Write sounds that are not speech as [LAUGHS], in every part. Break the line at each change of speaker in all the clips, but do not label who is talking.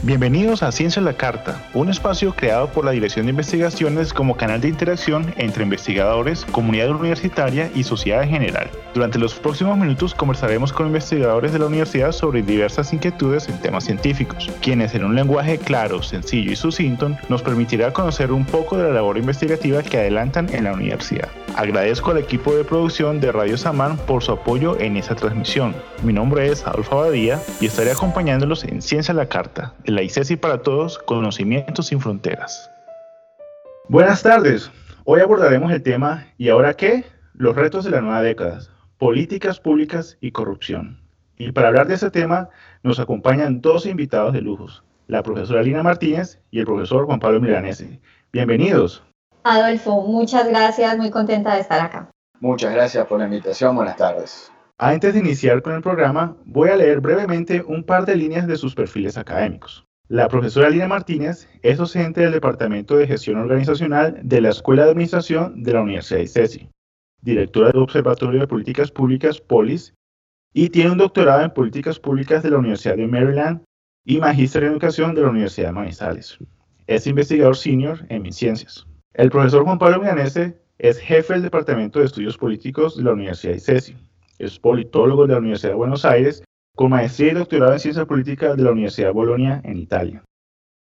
Bienvenidos a Ciencia a la Carta, un espacio creado por la Dirección de Investigaciones como canal de interacción entre investigadores, comunidad universitaria y sociedad en general. Durante los próximos minutos conversaremos con investigadores de la universidad sobre diversas inquietudes en temas científicos, quienes en un lenguaje claro, sencillo y sucinto nos permitirá conocer un poco de la labor investigativa que adelantan en la universidad. Agradezco al equipo de producción de Radio Samán por su apoyo en esta transmisión. Mi nombre es Adolfo Abadía y estaré acompañándolos en Ciencia a la Carta, la ICESI para Todos, Conocimientos sin Fronteras. Buenas tardes, hoy abordaremos el tema ¿Y ahora qué? Los retos de la nueva década, políticas públicas y corrupción. Y para hablar de este tema nos acompañan dos invitados de lujos, la profesora Lina Martínez y el profesor Juan Pablo Milanese. Bienvenidos.
Adolfo, muchas gracias, muy contenta de estar acá.
Muchas gracias por la invitación, buenas tardes.
Antes de iniciar con el programa, voy a leer brevemente un par de líneas de sus perfiles académicos. La profesora Lina Martínez es docente del Departamento de Gestión Organizacional de la Escuela de Administración de la Universidad de CESI, directora del Observatorio de Políticas Públicas POLIS y tiene un doctorado en Políticas Públicas de la Universidad de Maryland y magíster en Educación de la Universidad de Manizales. Es investigador senior en MinCiencias. El profesor Juan Pablo Milanese es jefe del Departamento de Estudios Políticos de la Universidad de CESI es politólogo de la Universidad de Buenos Aires, con maestría y doctorado en Ciencia Política de la Universidad de Bolonia, en Italia.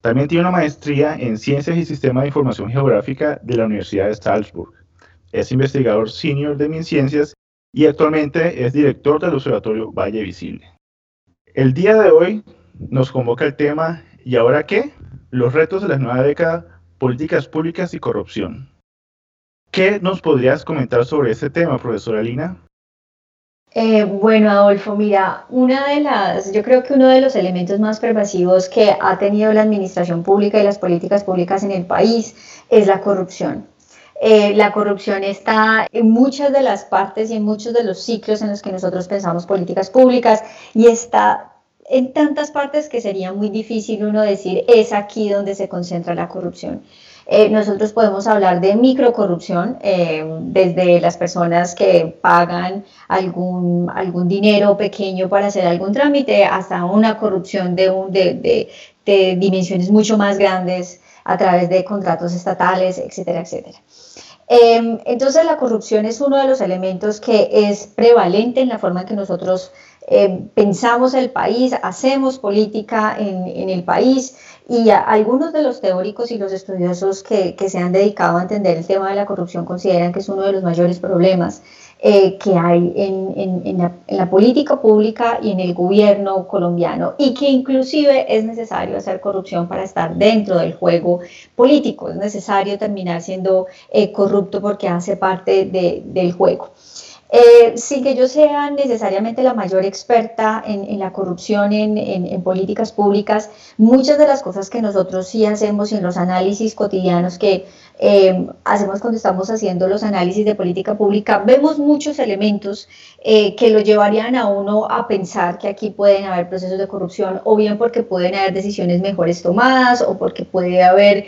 También tiene una maestría en Ciencias y Sistema de Información Geográfica de la Universidad de Salzburg. Es investigador senior de MinCiencias y actualmente es director del Observatorio Valle Visible. El día de hoy nos convoca el tema ¿Y ahora qué? Los retos de la nueva década, políticas públicas y corrupción. ¿Qué nos podrías comentar sobre este tema, profesora Lina?
Eh, bueno, Adolfo, mira, una de las, yo creo que uno de los elementos más pervasivos que ha tenido la administración pública y las políticas públicas en el país es la corrupción. Eh, la corrupción está en muchas de las partes y en muchos de los ciclos en los que nosotros pensamos políticas públicas y está en tantas partes que sería muy difícil uno decir es aquí donde se concentra la corrupción. Eh, nosotros podemos hablar de microcorrupción, eh, desde las personas que pagan algún, algún dinero pequeño para hacer algún trámite, hasta una corrupción de, un, de, de, dimensiones mucho más grandes a través de contratos estatales, etcétera, etcétera. Em, entonces la corrupción es uno de los elementos que es prevalente en la forma en que nosotros eh, pensamos el país, hacemos política en, el país y algunos de los teóricos y los estudiosos que, se han dedicado a entender el tema de la corrupción consideran que es uno de los mayores problemas eh, que hay en, la, política pública y en el gobierno colombiano y que inclusive es necesario hacer corrupción para estar dentro del juego político, es necesario terminar siendo eh, corrupto porque hace parte de, del juego. Eh, sin que yo sea necesariamente la mayor experta en, la corrupción en, políticas públicas, muchas de las cosas que nosotros sí hacemos en los análisis cotidianos que eh, hacemos cuando estamos haciendo los análisis de política pública, vemos muchos elementos eh, que lo llevarían a uno a pensar que aquí pueden haber procesos de corrupción, o bien porque pueden haber decisiones mejores tomadas, o porque puede haber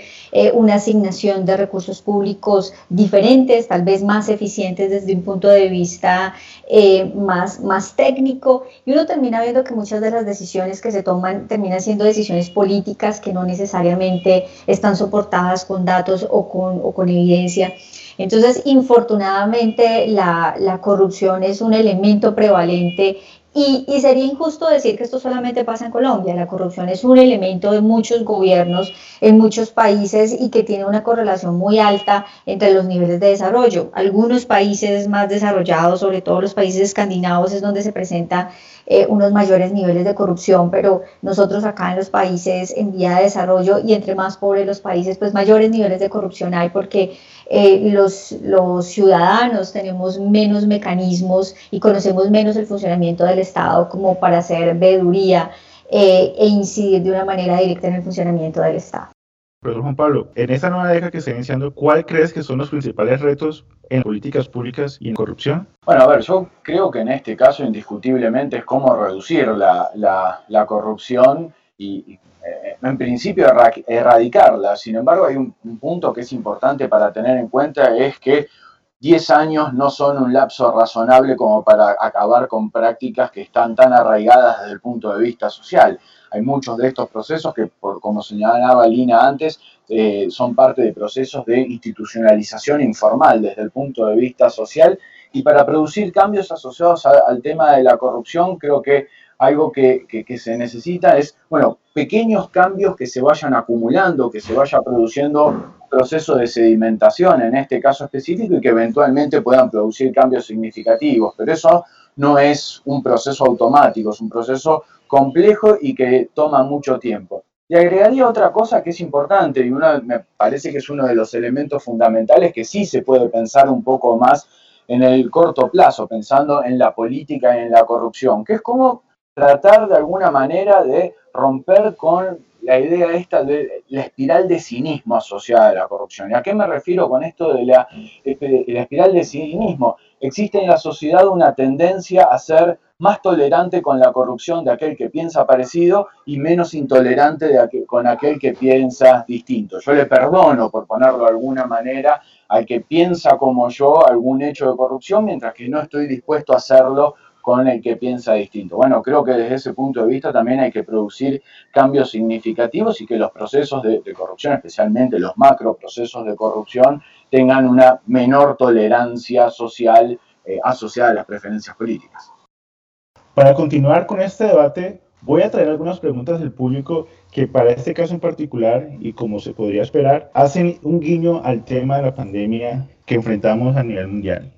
una asignación de recursos públicos diferentes, tal vez más eficientes desde un punto de vista eh, más, más técnico. Y uno termina viendo que muchas de las decisiones que se toman terminan siendo decisiones políticas que no necesariamente están soportadas con datos o con, o con evidencia. Entonces, infortunadamente, la, la corrupción es un elemento prevalente y, sería injusto decir que esto solamente pasa en Colombia. La corrupción es un elemento de muchos gobiernos en muchos países y que tiene una correlación muy alta entre los niveles de desarrollo. Algunos países más desarrollados, sobre todo los países escandinavos, es donde se presenta eh, unos mayores niveles de corrupción, pero nosotros acá en los países en vía de desarrollo y entre más pobres los países, pues mayores niveles de corrupción hay porque eh, los, los ciudadanos tenemos menos mecanismos y conocemos menos el funcionamiento del Estado como para hacer veeduría eh, e incidir de una manera directa en el funcionamiento del Estado.
Juan Pablo, en esta nueva década que está iniciando, ¿cuál crees que son los principales retos en políticas públicas y en corrupción?
Bueno, a ver, yo creo que en este caso indiscutiblemente es cómo reducir la, la, corrupción y, eh, en principio erradicarla. Sin embargo, hay un, un punto que es importante para tener en cuenta, es que 10 años no son un lapso razonable como para acabar con prácticas que están tan arraigadas desde el punto de vista social hay muchos de estos procesos que, por, como señalaba Lina antes, eh, son parte de procesos de institucionalización informal desde el punto de vista social y para producir cambios asociados al tema de la corrupción, creo que algo que, se necesita es, bueno, pequeños cambios que se vayan acumulando, que se vaya produciendo un proceso de sedimentación en este caso específico y que eventualmente puedan producir cambios significativos. Pero eso no es un proceso automático, es un proceso complejo y que toma mucho tiempo. Y agregaría otra cosa que es importante y una, me parece que es uno de los elementos fundamentales que sí se puede pensar un poco más en el corto plazo, pensando en la política y en la corrupción, que es como tratar de alguna manera de romper con la idea esta de la espiral de cinismo asociada a la corrupción. ¿Y a qué me refiero con esto de la, la espiral de cinismo? Existe en la sociedad una tendencia a ser más tolerante con la corrupción de aquel que piensa parecido y menos intolerante de con aquel que piensa distinto. Yo le perdono, por ponerlo de alguna manera, al que piensa como yo algún hecho de corrupción, mientras que no estoy dispuesto a hacerlo con el que piensa distinto. Bueno, creo que desde ese punto de vista también hay que producir cambios significativos y que los procesos de, corrupción, especialmente los macro procesos de corrupción, tengan una menor tolerancia social eh, asociada a las preferencias políticas.
Para continuar con este debate, voy a traer algunas preguntas del público que para este caso en particular, y como se podría esperar, hacen un guiño al tema de la pandemia que enfrentamos a nivel mundial.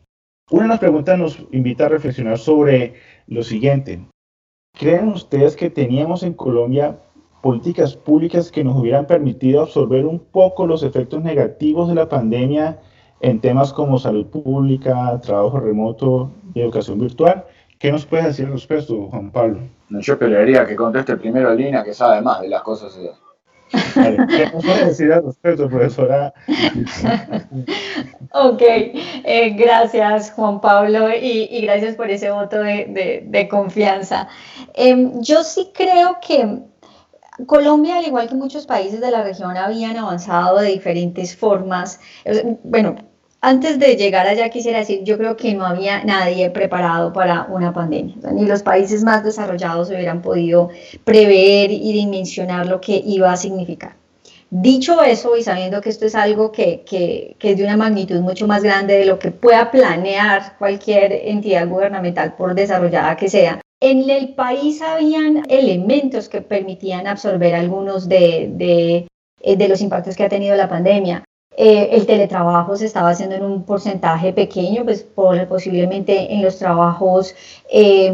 Una de las preguntas nos invita a reflexionar sobre lo siguiente. ¿Creen ustedes que teníamos en Colombia políticas públicas que nos hubieran permitido absorber un poco los efectos negativos de la pandemia en temas como salud pública, trabajo remoto y educación virtual? ¿Qué nos puedes decir al respecto, Juan Pablo?
Yo esperaría que conteste primero Lina, que sabe más de las cosas.
¿Qué [LAUGHS]
ok, eh, gracias Juan Pablo y, gracias por ese voto de, confianza. Em, yo sí creo que Colombia, al igual que muchos países de la región, habían avanzado de diferentes formas. Bueno, antes de llegar allá quisiera decir, yo creo que no había nadie preparado para una pandemia, ni los países más desarrollados hubieran podido prever y dimensionar lo que iba a significar. Dicho eso, y sabiendo que esto es algo que, que, que, es de una magnitud mucho más grande de lo que pueda planear cualquier entidad gubernamental, por desarrollada que sea, en el país habían elementos que permitían absorber algunos de, de, eh, de los impactos que ha tenido la pandemia. Eh, el teletrabajo se estaba haciendo en un porcentaje pequeño, pues por, posiblemente en los trabajos eh,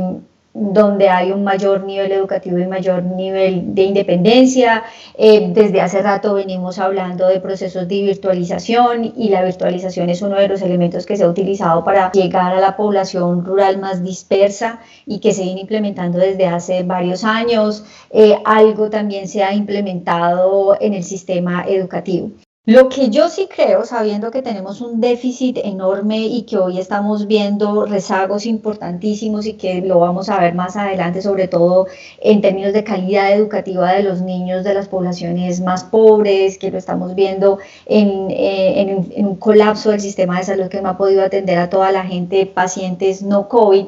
donde hay un mayor nivel educativo y mayor nivel de independencia. Eh, desde hace rato venimos hablando de procesos de virtualización y la virtualización es uno de los elementos que se ha utilizado para llegar a la población rural más dispersa y que se viene implementando desde hace varios años. algo también se ha implementado en el sistema educativo. Lo que yo sí creo, sabiendo que tenemos un déficit enorme y que hoy estamos viendo rezagos importantísimos y que lo vamos a ver más adelante, sobre todo en términos de calidad educativa de los niños de las poblaciones más pobres, que lo estamos viendo en, eh, un colapso del sistema de salud que no ha podido atender a toda la gente, pacientes no COVID.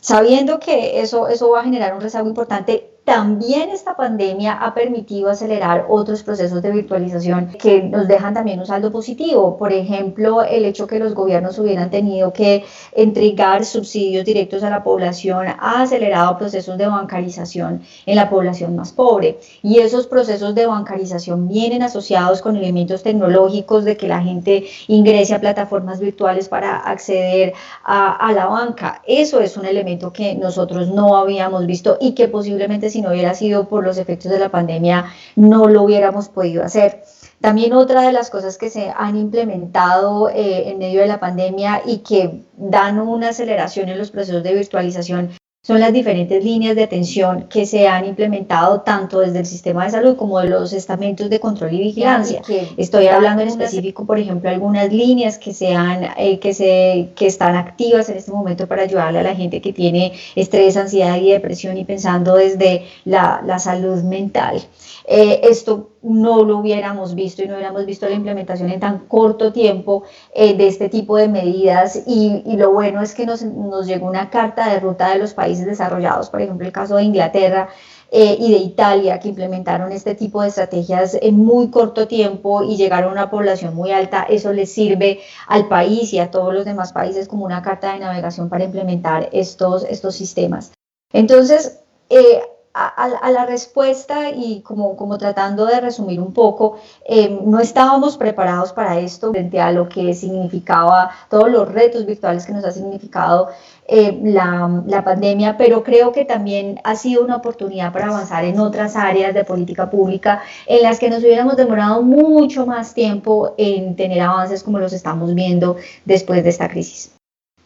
Sabiendo que eso, eso va a generar un rezago importante, también esta pandemia ha permitido acelerar otros procesos de virtualización que nos dejan también un saldo positivo. Por ejemplo, el hecho que los gobiernos hubieran tenido que entregar subsidios directos a la población ha acelerado procesos de bancarización en la población más pobre. Y esos procesos de bancarización vienen asociados con elementos tecnológicos de que la gente ingrese a plataformas virtuales para acceder a, a la banca. Eso es un elemento que nosotros no habíamos visto y que posiblemente si no hubiera sido por los efectos de la pandemia, no lo hubiéramos podido hacer. También otra de las cosas que se han implementado eh, en medio de la pandemia y que dan una aceleración en los procesos de virtualización son las diferentes líneas de atención que se han implementado tanto desde el sistema de salud como de los estamentos de control y vigilancia. Estoy hablando en específico, por ejemplo, algunas líneas que, eh, que, se, que están activas en este momento para ayudarle a la gente que tiene estrés, ansiedad y depresión y pensando desde la, salud mental. Eh, esto no lo hubiéramos visto y no hubiéramos visto la implementación en tan corto tiempo eh, de este tipo de medidas. Y, lo bueno es que nos, nos, llegó una carta de ruta de los países desarrollados, por ejemplo el caso de Inglaterra. Eh, y de Italia que implementaron este tipo de estrategias en muy corto tiempo y llegaron a una población muy alta, eso les sirve al país y a todos los demás países como una carta de navegación para implementar estos, estos sistemas. Entonces, eh, a, la respuesta y como, como tratando de resumir un poco, eh, no estábamos preparados para esto frente a lo que significaba todos los retos virtuales que nos ha significado eh, la, la, pandemia, pero creo que también ha sido una oportunidad para avanzar en otras áreas de política pública en las que nos hubiéramos demorado mucho más tiempo en tener avances como los estamos viendo después de esta crisis.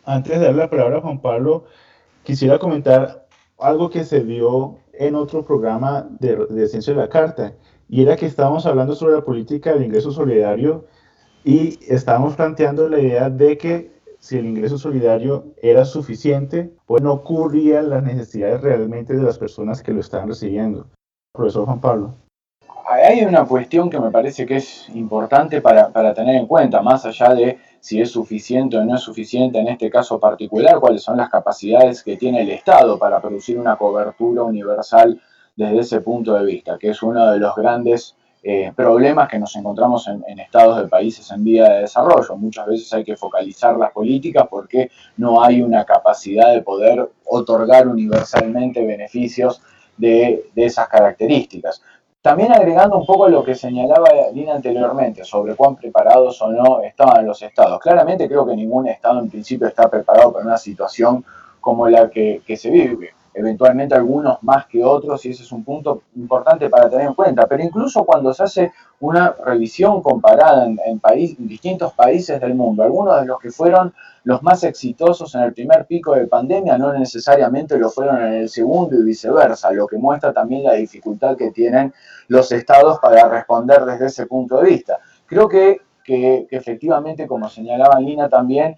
Antes de darle la palabra a Juan Pablo, quisiera comentar algo que se dio en otro programa de, de Ciencia de la Carta, y era que estábamos hablando sobre la política del ingreso solidario y estábamos planteando la idea de que si el ingreso solidario era suficiente, pues no cubría las necesidades realmente de las personas que lo estaban recibiendo. Profesor Juan Pablo.
Hay una cuestión que me parece que es importante para, para tener en cuenta, más allá de si es suficiente o no es suficiente en este caso particular, cuáles son las capacidades que tiene el Estado para producir una cobertura universal desde ese punto de vista, que es uno de los grandes eh, problemas que nos encontramos en, estados de países en vía de desarrollo. Muchas veces hay que focalizar las políticas porque no hay una capacidad de poder otorgar universalmente beneficios de, de esas características. También agregando un poco lo que señalaba Lina anteriormente sobre cuán preparados o no estaban los estados. Claramente creo que ningún estado en principio está preparado para una situación como la que, se vive. Eventualmente algunos más que otros y ese es un punto importante para tener en cuenta. Pero incluso cuando se hace una revisión comparada en, en distintos países del mundo, algunos de los que fueron los más exitosos en el primer pico de pandemia no necesariamente lo fueron en el segundo y viceversa, lo que muestra también la dificultad que tienen los estados para responder desde ese punto de vista. Creo que, que, efectivamente, como señalaba Lina también,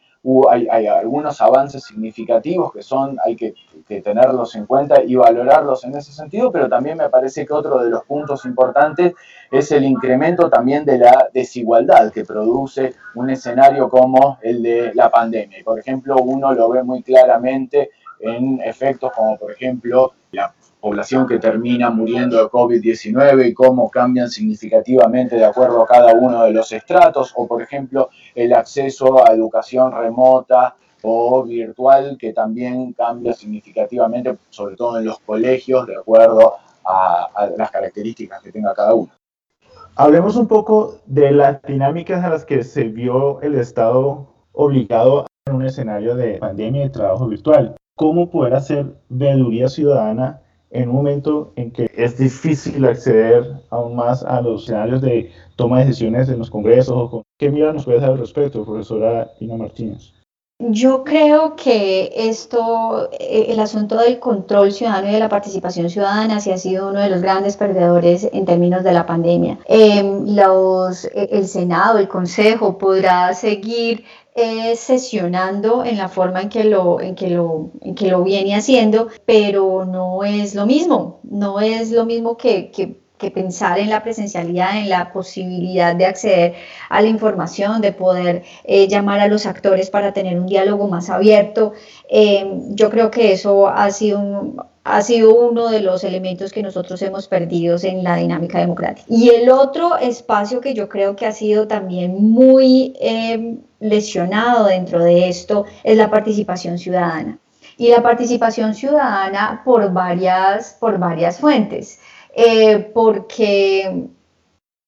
hay, algunos avances significativos que son, hay que, tenerlos en cuenta y valorarlos en ese sentido, pero también me parece que otro de los puntos importantes es el incremento también de la desigualdad que produce un escenario como el de la pandemia. Por ejemplo, uno lo ve muy claramente en efectos como por ejemplo la población que termina muriendo de COVID-19 y cómo cambian significativamente de acuerdo a cada uno de los estratos, o por ejemplo el acceso a educación remota o virtual que también cambia significativamente, sobre todo en los colegios, de acuerdo a, las características que tenga cada uno.
Hablemos un poco de las dinámicas a las que se vio el Estado obligado en un escenario de pandemia y trabajo virtual. ¿Cómo poder hacer veeduría ciudadana en un momento en que es difícil acceder aún más a los escenarios de toma de decisiones en los congresos. ¿Qué mira nos puede dar al respecto, profesora Ina Martínez?
Yo creo que esto, eh, el asunto del control ciudadano y de la participación ciudadana, sí ha sido uno de los grandes perdedores en términos de la pandemia. Em, los, e, el Senado, el Consejo podrá seguir eh, sesionando en la forma en que, lo, en, que lo, en que lo viene haciendo, pero no es lo mismo, no es lo mismo que, que, pensar en la presencialidad, en la posibilidad de acceder a la información, de poder eh, llamar a los actores para tener un diálogo más abierto. Eh, yo creo que eso ha sido un, ha sido uno de los elementos que nosotros hemos perdido en la dinámica democrática. Y el otro espacio que yo creo que ha sido también muy eh, lesionado dentro de esto es la participación ciudadana. Y la participación ciudadana por varias, por varias fuentes. Eh, porque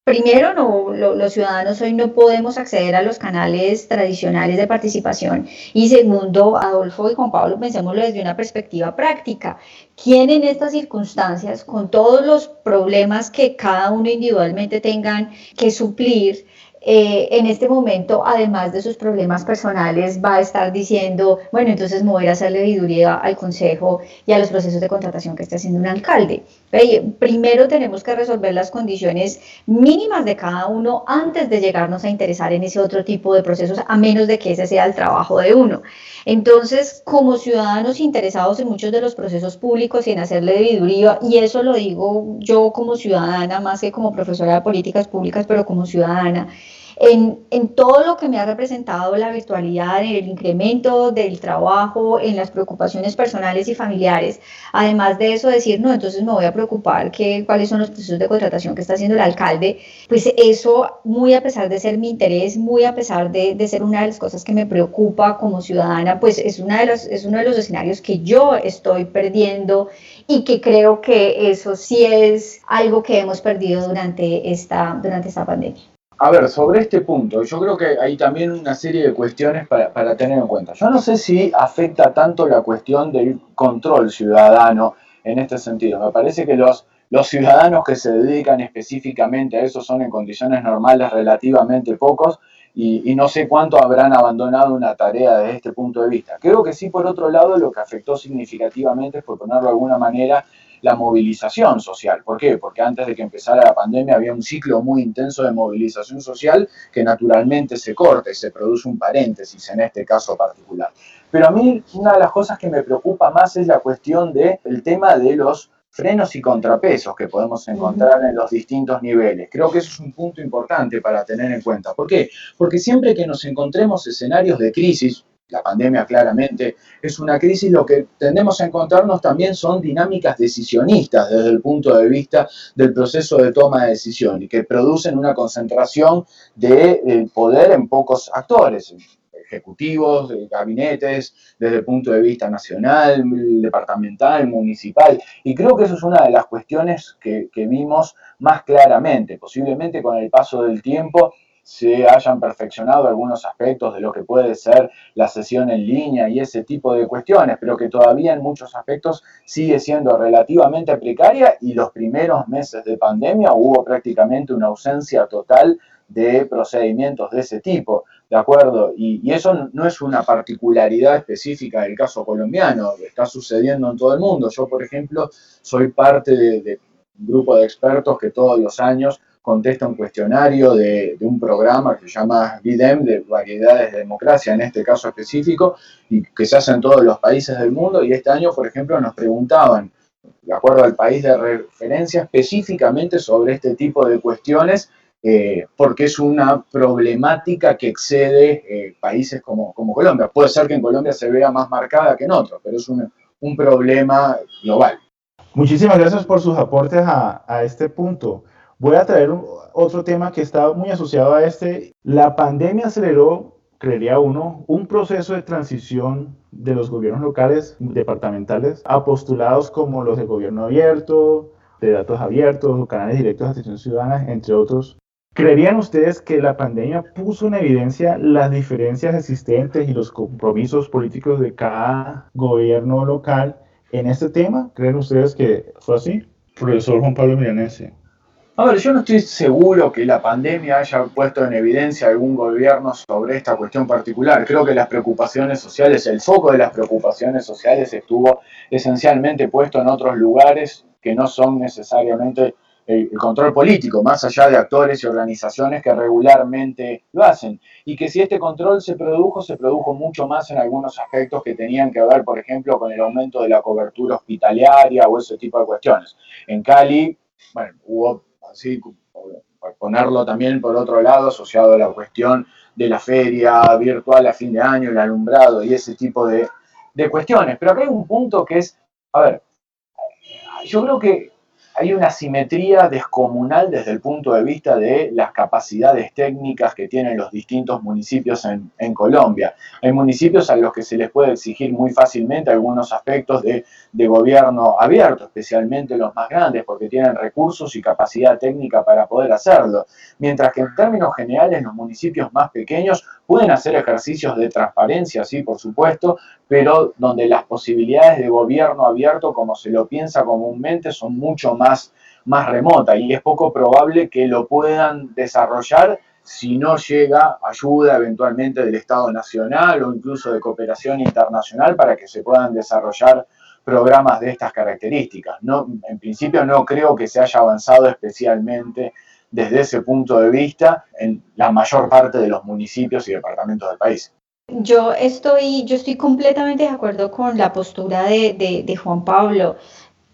Primero, no, los ciudadanos hoy no podemos acceder a los canales tradicionales de participación. Y segundo, Adolfo y Juan Pablo, pensémoslo desde una perspectiva práctica. ¿Quién en estas circunstancias, con todos los problemas que cada uno individualmente tengan que suplir, eh, en este momento, además de sus problemas personales, va a estar diciendo, bueno, entonces voy a hacer legiduría al Consejo y a los procesos de contratación que está haciendo un alcalde. Primero tenemos que resolver las condiciones mínimas de cada uno antes de llegarnos a interesar en ese otro tipo de procesos, a menos de que ese sea el trabajo de uno. Entonces, como ciudadanos interesados en muchos de los procesos públicos y en hacerle debiduría, y eso lo digo yo como ciudadana, más que como profesora de políticas públicas, pero como ciudadana, en, en, todo lo que me ha representado la virtualidad, en el incremento del trabajo, en las preocupaciones personales y familiares. Además de eso, decir, no, entonces me voy a preocupar que, cuáles son los procesos de contratación que está haciendo el alcalde, pues eso, muy a pesar de ser mi interés, muy a pesar de, de ser una de las cosas que me preocupa como ciudadana, pues es, una de los, es uno de los escenarios que yo estoy perdiendo y que creo que eso sí es algo que hemos perdido durante esta, durante esta pandemia.
A ver, sobre este punto, yo creo que hay también una serie de cuestiones para, tener en cuenta. Yo no sé si afecta tanto la cuestión del control ciudadano en este sentido. Me parece que los, los ciudadanos que se dedican específicamente a eso son en condiciones normales relativamente pocos y, y, no sé cuánto habrán abandonado una tarea desde este punto de vista. Creo que sí, por otro lado, lo que afectó significativamente, por ponerlo de alguna manera, la movilización social. ¿Por qué? Porque antes de que empezara la pandemia había un ciclo muy intenso de movilización social que naturalmente se corta y se produce un paréntesis en este caso particular. Pero a mí una de las cosas que me preocupa más es la cuestión del el tema de los frenos y contrapesos que podemos encontrar en los distintos niveles. Creo que eso es un punto importante para tener en cuenta. ¿Por qué? Porque siempre que nos encontremos escenarios de crisis, la pandemia claramente es una crisis, lo que tendemos a encontrarnos también son dinámicas decisionistas desde el punto de vista del proceso de toma de decisión y que producen una concentración de eh, poder en pocos actores, ejecutivos, gabinetes, desde el punto de vista nacional, departamental, municipal. Y creo que eso es una de las cuestiones que, que vimos más claramente. Posiblemente con el paso del tiempo se hayan perfeccionado algunos aspectos de lo que puede ser la sesión en línea y ese tipo de cuestiones, pero que todavía en muchos aspectos sigue siendo relativamente precaria y los primeros meses de pandemia hubo prácticamente una ausencia total de procedimientos de ese tipo, ¿de acuerdo? Y, eso no es una particularidad específica del caso colombiano, está sucediendo en todo el mundo. Yo, por ejemplo, soy parte de un grupo de expertos que todos los años contesta un cuestionario de, un programa que se llama BIDEM, de variedades de democracia en este caso específico, y que se hace en todos los países del mundo. Y este año, por ejemplo, nos preguntaban, de acuerdo al país de referencia, específicamente sobre este tipo de cuestiones, eh, porque es una problemática que excede eh, países como, como, Colombia. Puede ser que en Colombia se vea más marcada que en otros, pero es un, un problema global.
Muchísimas gracias por sus aportes a, a este punto. Voy a traer otro tema que está muy asociado a este. La pandemia aceleró, creería uno, un proceso de transición de los gobiernos locales, departamentales, a postulados como los de gobierno abierto, de datos abiertos, canales directos de atención ciudadana, entre otros. ¿Creerían ustedes que la pandemia puso en evidencia las diferencias existentes y los compromisos políticos de cada gobierno local en este tema? ¿Creen ustedes que fue así? Profesor Juan Pablo Milanese.
A ver, yo no estoy seguro que la pandemia haya puesto en evidencia algún gobierno sobre esta cuestión particular. Creo que las preocupaciones sociales, el foco de las preocupaciones sociales estuvo esencialmente puesto en otros lugares que no son necesariamente el, control político, más allá de actores y organizaciones que regularmente lo hacen. Y que si este control se produjo, se produjo mucho más en algunos aspectos que tenían que ver, por ejemplo, con el aumento de la cobertura hospitalaria o ese tipo de cuestiones. En Cali, bueno, hubo así, ponerlo también por otro lado, asociado a la cuestión de la feria virtual a fin de año, el alumbrado y ese tipo de, de cuestiones. Pero acá hay un punto que es, a ver, yo creo que hay una simetría descomunal desde el punto de vista de las capacidades técnicas que tienen los distintos municipios en, Colombia. Hay municipios a los que se les puede exigir muy fácilmente algunos aspectos de, gobierno abierto, especialmente los más grandes, porque tienen recursos y capacidad técnica para poder hacerlo. Mientras que en términos generales los municipios más pequeños pueden hacer ejercicios de transparencia, sí, por supuesto, pero donde las posibilidades de gobierno abierto, como se lo piensa comúnmente, son mucho más, más remotas y es poco probable que lo puedan desarrollar si no llega ayuda eventualmente del Estado Nacional o incluso de cooperación internacional para que se puedan desarrollar programas de estas características. No, en principio no creo que se haya avanzado especialmente desde ese punto de vista en la mayor parte de los municipios y departamentos del país.
Yo estoy, yo estoy completamente de acuerdo con la postura de, de Juan Pablo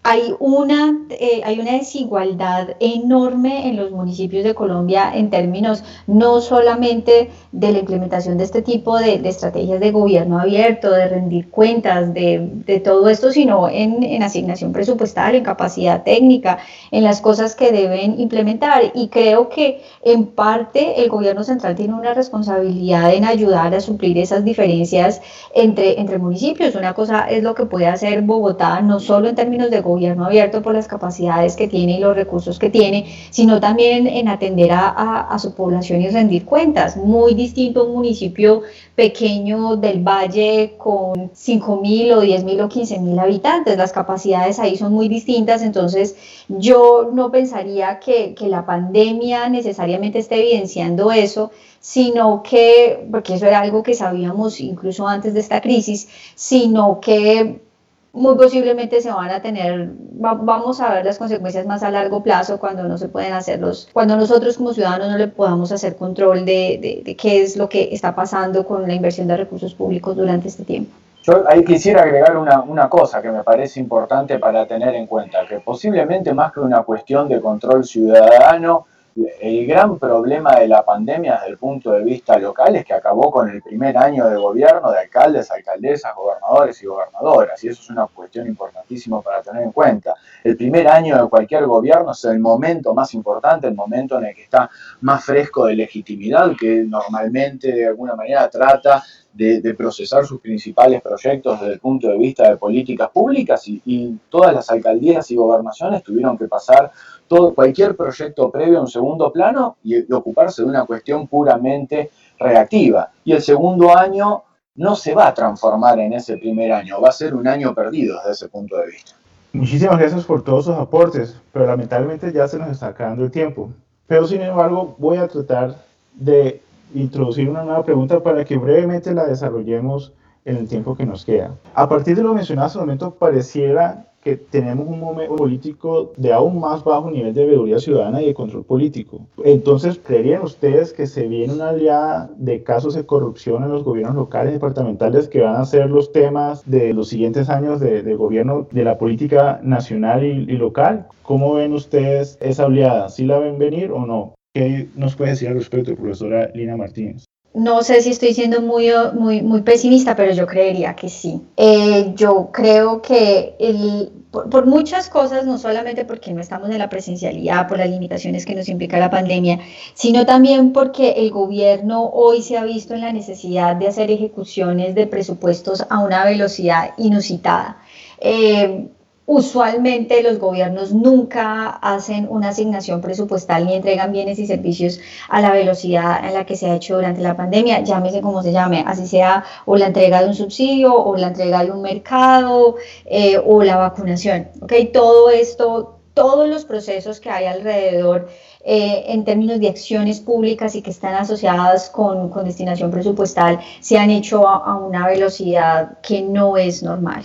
hay una, eh, hay una desigualdad enorme en los municipios de Colombia en términos no solamente de la implementación de este tipo de, estrategias de gobierno abierto, de rendir cuentas, de, todo esto, sino en, en, asignación presupuestal, en capacidad técnica, en las cosas que deben implementar. Y creo que en parte el gobierno central tiene una responsabilidad en ayudar a suplir esas diferencias entre, entre municipios. Una cosa es lo que puede hacer Bogotá, no solo en términos de gobierno, gobierno abierto por las capacidades que tiene y los recursos que tiene, sino también en atender a, su población y rendir cuentas. Muy distinto un municipio pequeño del valle con 5 mil o 10 mil o 15 mil habitantes. Las capacidades ahí son muy distintas, entonces yo no pensaría que, que la pandemia necesariamente esté evidenciando eso, sino que, porque eso era algo que sabíamos incluso antes de esta crisis, sino que muy posiblemente se van a tener, vamos a ver las consecuencias más a largo plazo cuando no se pueden hacerlos, cuando nosotros como ciudadanos no le podamos hacer control de, de, qué es lo que está pasando con la inversión de recursos públicos durante este tiempo.
Yo ahí quisiera agregar una, una, cosa que me parece importante para tener en cuenta, que posiblemente más que una cuestión de control ciudadano, el gran problema de la pandemia desde el punto de vista local es que acabó con el primer año de gobierno de alcaldes, alcaldesas, gobernadores y gobernadoras, y eso es una cuestión importantísima para tener en cuenta. El primer año de cualquier gobierno es el momento más importante, el momento en el que está más fresco de legitimidad, que normalmente de alguna manera trata de, procesar sus principales proyectos desde el punto de vista de políticas públicas y, y todas las alcaldías y gobernaciones tuvieron que pasar cualquier proyecto previo a un segundo plano y, ocuparse de una cuestión puramente reactiva. Y el segundo año no se va a transformar en ese primer año, va a ser un año perdido desde ese punto de vista.
Muchísimas gracias por todos sus aportes, pero lamentablemente ya se nos está acabando el tiempo. Pero sin embargo voy a tratar de introducir una nueva pregunta para que brevemente la desarrollemos en el tiempo que nos queda. A partir de lo mencionado hasta el momento, pareciera que tenemos un momento político de aún más bajo nivel de veeduría ciudadana y de control político. Entonces, ¿creerían ustedes que se viene una aliada de casos de corrupción en los gobiernos locales y departamentales que van a ser los temas de los siguientes años de, gobierno de la política nacional y, y, local? ¿Cómo ven ustedes esa oleada? ¿Sí la ven venir o no? ¿Qué nos puede decir al respecto, profesora Lina Martínez?
no sé si estoy siendo muy, muy, muy pesimista, pero yo creería que sí. Eh, yo creo que el, por, muchas cosas, no solamente porque no estamos en la presencialidad, por las limitaciones que nos implica la pandemia, sino también porque el gobierno hoy se ha visto en la necesidad de hacer ejecuciones de presupuestos a una velocidad inusitada. Eh, Usualmente los gobiernos nunca hacen una asignación presupuestal ni entregan bienes y servicios a la velocidad en la que se ha hecho durante la pandemia, llámese como se llame, así sea o la entrega de un subsidio o la entrega de un mercado eh, o la vacunación. ¿okay? Todo esto, todos los procesos que hay alrededor eh, en términos de acciones públicas y que están asociadas con, con destinación presupuestal se han hecho a, a una velocidad que no es normal.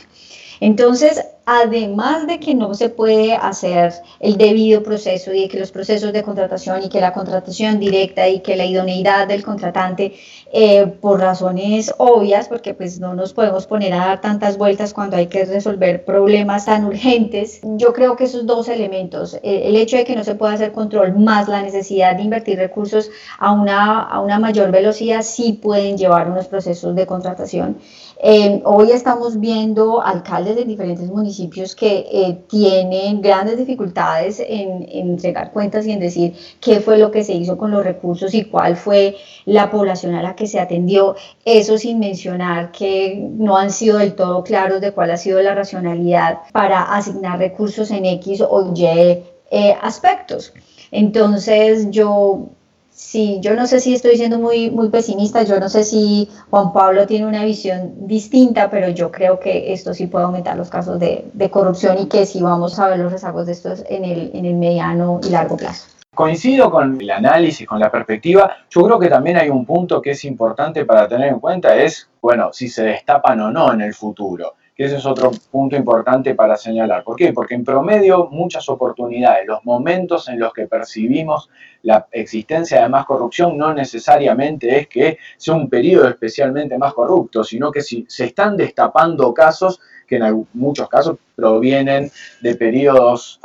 Entonces, además de que no se puede hacer el debido proceso y que los procesos de contratación y que la contratación directa y que la idoneidad del contratante eh, por razones obvias, porque pues no nos podemos poner a dar tantas vueltas cuando hay que resolver problemas tan urgentes. Yo creo que esos dos elementos, el hecho de que no se pueda hacer control más la necesidad de invertir recursos a una, a una mayor velocidad, sí pueden llevar unos procesos de contratación. Eh, hoy estamos viendo alcaldes de diferentes municipios que eh, tienen grandes dificultades en, entregar cuentas y en decir qué fue lo que se hizo con los recursos y cuál fue la población a la que se atendió. Eso sin mencionar que no han sido del todo claros de cuál ha sido la racionalidad para asignar recursos en X o Y eh, aspectos. Entonces yo Sí, yo no sé si estoy siendo muy, muy pesimista, yo no sé si Juan Pablo tiene una visión distinta, pero yo creo que esto sí puede aumentar los casos de, corrupción y que sí vamos a ver los rezagos de estos en el, en el mediano y largo plazo.
Coincido con el análisis, con la perspectiva. Yo creo que también hay un punto que es importante para tener en cuenta, es, bueno, si se destapan o no en el futuro que ese es otro punto importante para señalar. ¿Por qué? Porque en promedio muchas oportunidades, los momentos en los que percibimos la existencia de más corrupción no necesariamente es que sea un periodo especialmente más corrupto, sino que si se están destapando casos que en muchos casos provienen de periodos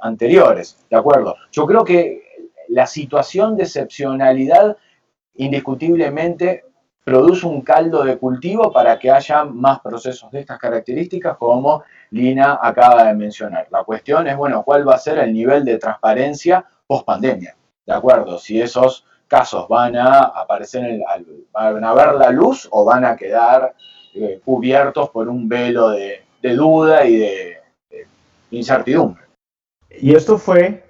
anteriores, ¿de acuerdo? Yo creo que la situación de excepcionalidad indiscutiblemente produce un caldo de cultivo para que haya más procesos de estas características como Lina acaba de mencionar. La cuestión es, bueno, ¿cuál va a ser el nivel de transparencia post pandemia? ¿De acuerdo? Si esos casos van a aparecer, en van a ver la luz o van a quedar eh, cubiertos por un velo de, duda y de, de incertidumbre.
Y esto fue,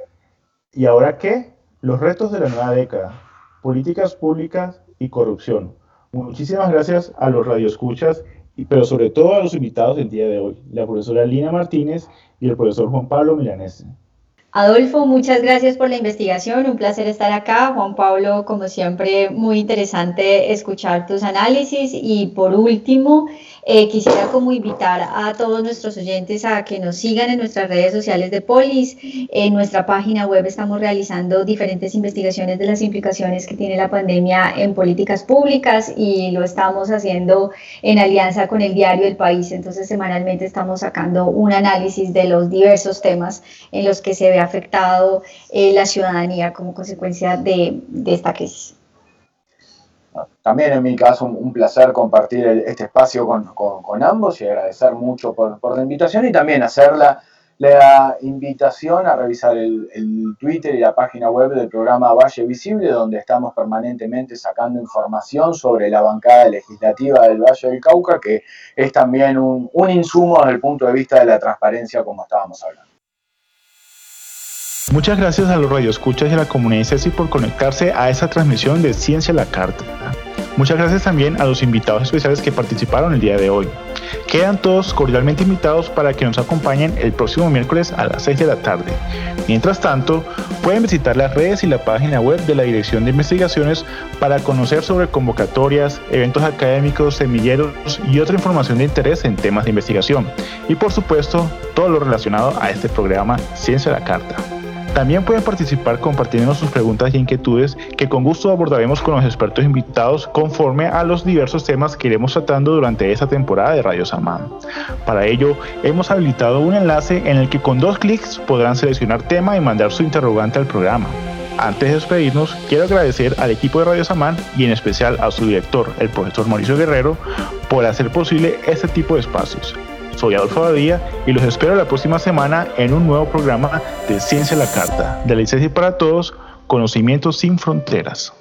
¿y ahora qué? Los retos de la nueva década, políticas públicas y corrupción. Muchísimas gracias a los radioescuchas, pero sobre todo a los invitados del día de hoy, la profesora Lina Martínez y el profesor Juan Pablo Milanese.
Adolfo, muchas gracias por la investigación, un placer estar acá. Juan Pablo, como siempre, muy interesante escuchar tus análisis. Y por último, eh, quisiera como invitar a todos nuestros oyentes a que nos sigan en nuestras redes sociales de Polis. En nuestra página web estamos realizando diferentes investigaciones de las implicaciones que tiene la pandemia en políticas públicas y lo estamos haciendo en alianza con el diario El País. Entonces, semanalmente estamos sacando un análisis de los diversos temas en los que se ve afectado eh, la ciudadanía como consecuencia de, esta crisis.
También en mi caso un, placer compartir este espacio con, ambos y agradecer mucho por, la invitación y también hacer la, invitación a revisar el, Twitter y la página web del programa Valle Visible, donde estamos permanentemente sacando información sobre la bancada legislativa del Valle del Cauca, que es también un insumo desde el punto de vista de la transparencia, como estábamos hablando.
Muchas gracias a los radioescuchas y a la comunidad CECI por conectarse a esta transmisión de Ciencia a la Carta. Muchas gracias también a los invitados especiales que participaron el día de hoy. Quedan todos cordialmente invitados para que nos acompañen el próximo miércoles a las 6 de la tarde. Mientras tanto, pueden visitar las redes y la página web de la Dirección de Investigaciones para conocer sobre convocatorias, eventos académicos, semilleros y otra información de interés en temas de investigación. Y por supuesto, todo lo relacionado a este programa Ciencia a la Carta. También pueden participar compartiendo sus preguntas y inquietudes que con gusto abordaremos con los expertos invitados conforme a los diversos temas que iremos tratando durante esta temporada de Radio Samán. Para ello, hemos habilitado un enlace en el que con dos clics podrán seleccionar tema y mandar su interrogante al programa. Antes de despedirnos, quiero agradecer al equipo de Radio Samán y en especial a su director, el profesor Mauricio Guerrero, por hacer posible este tipo de espacios. Soy Adolfo Badía y los espero la próxima semana en un nuevo programa de Ciencia la Carta, de la licencia para todos, conocimientos sin fronteras.